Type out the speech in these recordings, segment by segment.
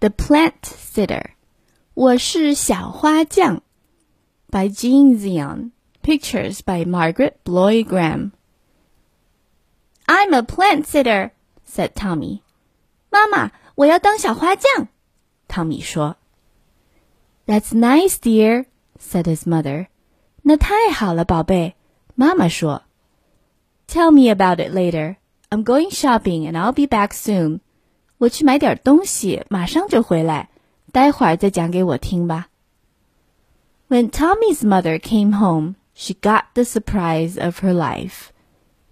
The Plant Sitter 我是小花匠 by Gene Zion。Pictures by Margaret Bloy Graham. I'm a plant sitter, said Tommy. "That's nice, dear, said his mother. 那太好了，宝贝。妈妈说。Tell me about it later. I'm going shopping and I'll be back soon. 我去买点东西，马上就回来。待会儿再讲给我听吧。When Tommy's mother came home, she got the surprise of her life.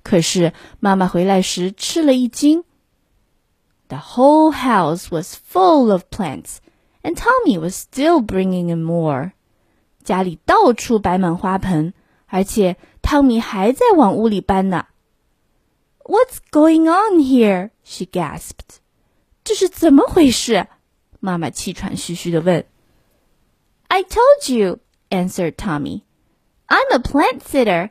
可是妈妈回来时吃了一惊。The whole house was full of plants, and Tommy was still bringing in more. 家里到处摆满花盆，而且汤米还在往屋里搬呢。What's going on here? She gasped. 这是怎么回事？妈妈气喘吁吁地问。I told you, answered Tommy. I'm a plant sitter.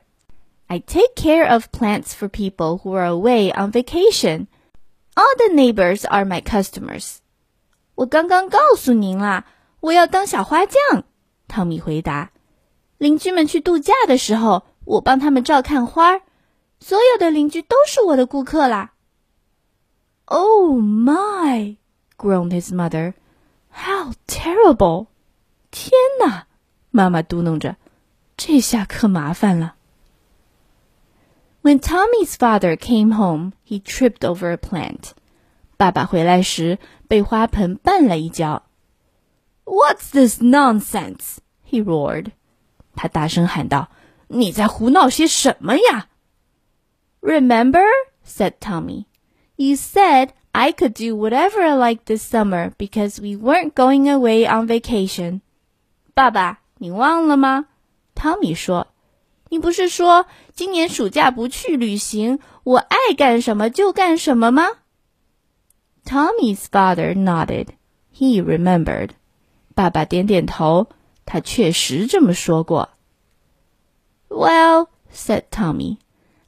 I take care of plants for people who are away on vacation. All the neighbors are my customers. 我刚刚告诉您啦，我要当小花匠。汤米回答。邻居们去度假的时候，我帮他们照看花儿。所有的邻居都是我的顾客啦。Oh my! groaned his mother. How terrible! 天哪！妈妈嘟囔着，这下可麻烦了。When Tommy's father came home, he tripped over a plant. 爸爸回来时被花盆绊了一跤。What's this nonsense? He roared. 他大声喊道：“你在胡闹些什么呀？”Remember, said Tommy. You said I could do whatever I liked this summer because we weren't going away on vacation. 爸爸，你忘了吗？汤米说：“你不是说今年暑假不去旅行，我爱干什么就干什么吗？”Tommy's father nodded. He remembered. 爸爸点点头，他确实这么说过。Well, said Tommy,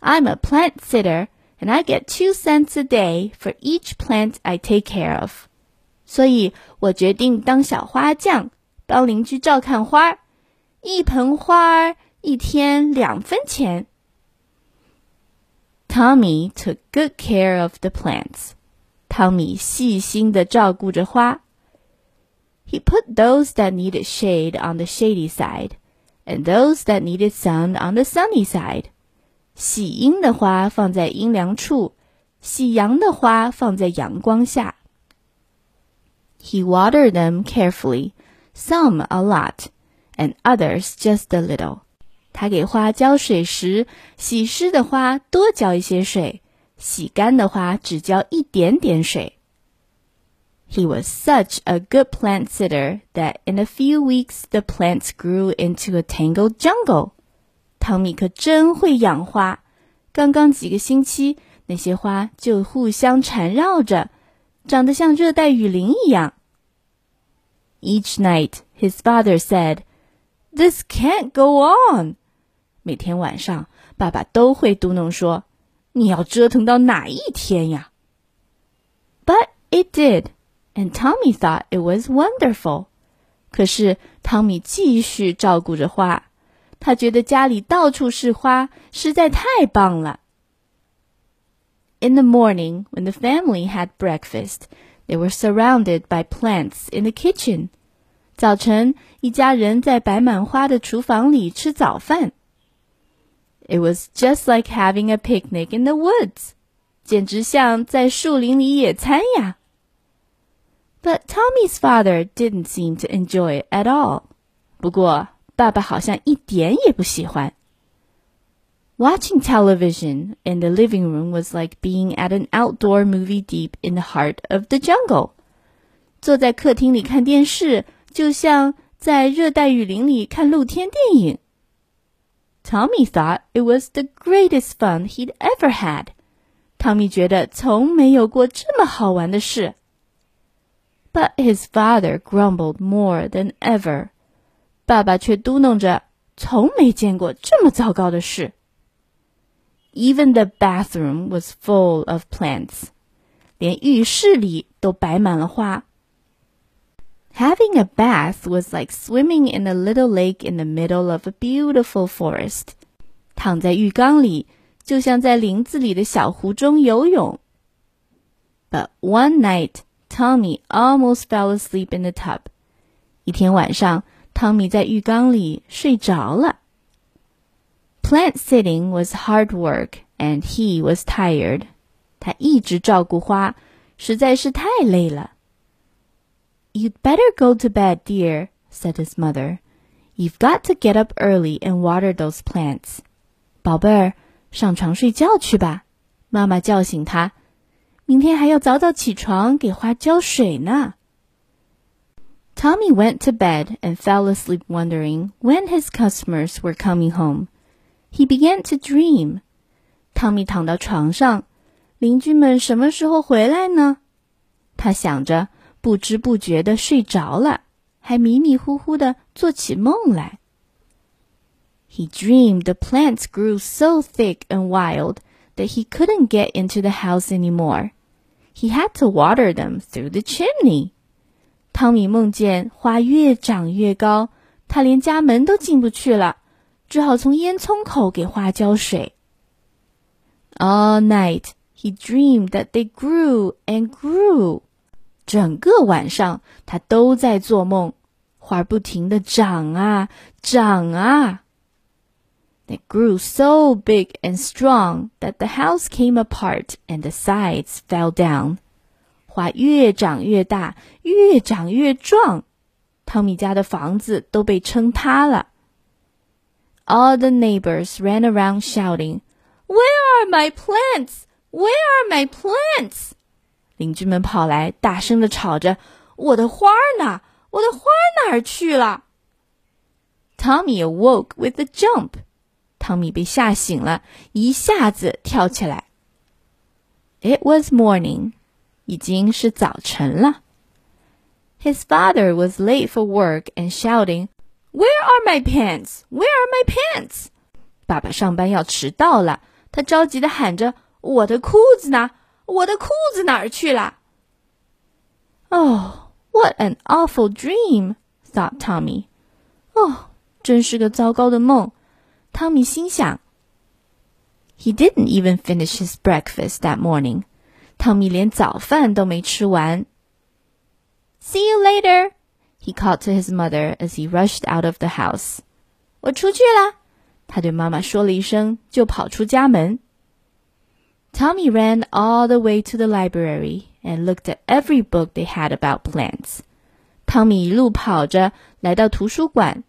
I'm a plant sitter and I get two cents a day for each plant I take care of. 所以我决定当小花匠，帮邻居照看花儿，一盆花儿一天两分钱。Tommy took good care of the plants. 汤米细心地照顾着花。He put those that needed shade on the shady side, and those that needed sun on the sunny side. 喜阴的花放在阴凉处，喜阳的花放在阳光下。He watered them carefully, some a lot, and others just a little. 他给花浇水时，洗湿的花多浇一些水，洗干的花只浇一点点水。He was such a good plant sitter that in a few weeks the plants grew into a tangled jungle. 汤米可真会养花，刚刚几个星期，那些花就互相缠绕着，长得像热带雨林一样。Each night, his father said, "This can't go on." 每天晚上，爸爸都会嘟囔说：“你要折腾到哪一天呀？” But it did, and Tommy thought it was wonderful. 可是汤米继续照顾着花。他觉得家里到处是花，实在太棒了。In the morning, when the family had breakfast, they were surrounded by plants in the kitchen. 早晨，一家人在摆满花的厨房里吃早饭。It was just like having a picnic in the woods. 简直像在树林里野餐呀。But Tommy's father didn't seem to enjoy it at all. 不过 爸爸好像一点也不喜欢。Watching television in the living room was like being at an outdoor movie deep in the heart of the jungle. 坐在客厅里看电视，就像在热带雨林里看露天电影。Tommy thought it was the greatest fun he'd ever had. 汤米觉得从没有过这么好玩的事。But his father grumbled more than ever. 爸爸却嘟囔着：“从没见过这么糟糕的事。” Even the bathroom was full of plants，连浴室里都摆满了花。 Having a bath was like swimming in a little lake in the middle of a beautiful forest. 躺在浴缸里，就像在林子里的小湖中游泳。But one night, Tommy almost fell asleep in the tub. 一天晚上， 汤米在浴缸里睡着了。Plant sitting was hard work, and he was tired. 他一直照顾花，实在是太累了。You'd better go to bed, dear, said his mother. You've got to get up early and water those plants. 宝贝儿，上床睡觉去吧。妈妈叫醒他，明天还要早早起床给花浇水呢。 Tommy went to bed and fell asleep wondering when his customers were coming home. He began to dream. 汤米躺到床上，邻居们什么时候回来呢？他想着，不知不觉的睡着了，还迷迷糊糊的做起梦来。He dreamed the plants grew so thick and wild that he couldn't get into the house anymore. He had to water them through the chimney. 汤米梦见花越长越高，他连家门都进不去了，只好从烟囱口给花浇水。All night he dreamed that they grew and grew. 整个晚上他都在做梦，花不停的长啊长啊。They grew so big and strong that the house came apart and the sides fell down. 花越长越大，越长越壮，汤米家的房子都被撑塌了。All the neighbors ran around shouting, "Where are my plants? Where are my plants?" 邻居们跑来，大声的吵着：“我的花呢？我的花哪儿去了？”Tommy awoke with a jump. 汤米被吓醒了，一下子跳起来。It was morning. 已经是早晨了。His father was late for work and shouting, "Where are my pants? Where are my pants?" 爸爸上班要迟到了，他着急的喊着：“我的裤子呢？我的裤子哪儿去了？” Oh, what an awful dream! thought Tommy. 哦，真是个糟糕的梦。汤米心想。He didn't even finish his breakfast that morning. 汤米连早饭都没吃完。See you later, he called to his mother as he rushed out of the house. 我出去了，他对妈妈说了一声，就跑出家门。Tommy ran all the way to the library and looked at every book they had about plants. 汤米一路跑着来到图书馆，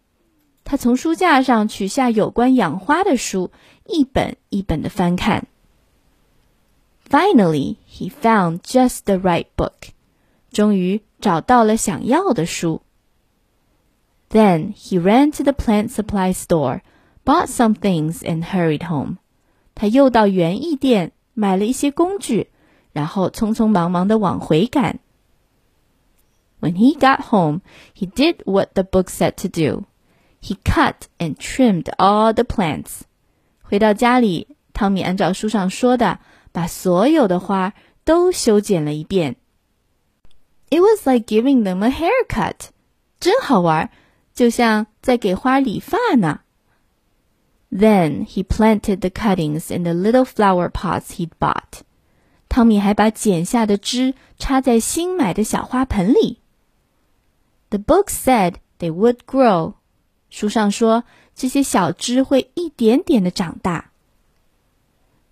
他从书架上取下有关养花的书，一本一本的翻看。Finally, he found just the right book. 终于找到了想要的书。Then he ran to the plant supply store, bought some things, and hurried home. 他又到园艺店买了一些工具，然后匆匆忙忙的往回赶。When he got home, he did what the book said to do. He cut and trimmed all the plants. 回到家里，汤米按照书上说的。 把所有的花都修剪了一遍。It was like giving them a haircut，真好玩，就像在给花理发呢。Then he planted the cuttings in the little flower pots he'd bought。汤米还把剪下的枝插在新买的小花盆里。The book said they would grow。书上说这些小枝会一点点的长大。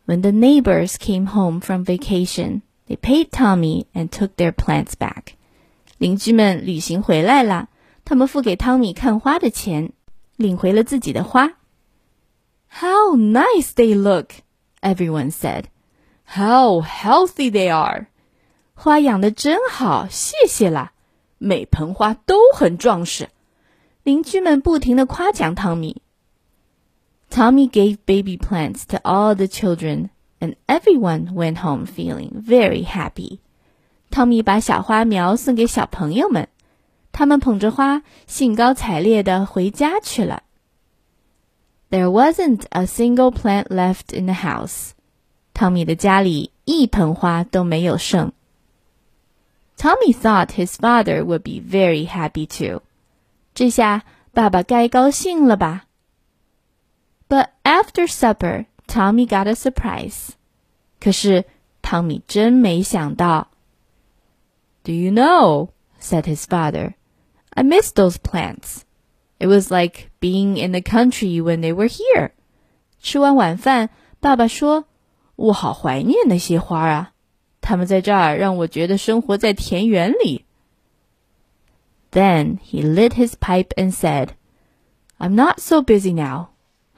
when the neighbors came home from vacation, they paid Tommy and took their plants back. 邻居们旅行回来了，他们付给汤米看花的钱，领回了自己的花。How nice they look! Everyone said. How healthy they are! 花养的真好，谢谢啦！每盆花都很壮实。邻居们不停的夸奖汤米。 Tommy gave baby plants to all the children, and everyone went home feeling very happy. 汤米把小花苗送给小朋友们，他们捧着花，兴高采烈地回家去了。There wasn't a single plant left in the house. 汤米的家里一盆花都没有剩。 Tommy thought his father would be very happy too. 这下爸爸该高兴了吧 ？But after supper, Tommy got a surprise. 可是汤米真没想到。Do you know? said his father. I miss those plants. It was like being in the country when they were here. 吃完晚饭，爸爸说：“我好怀念那些花啊。”他们在这儿让我觉得生活在田园里。Then he lit his pipe and said, I'm not so busy now.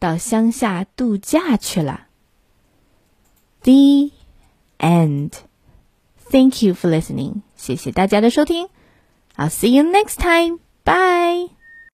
到乡下度假去了。The end. Thank you for listening. 谢谢大家的收听。I'll see you next time. Bye.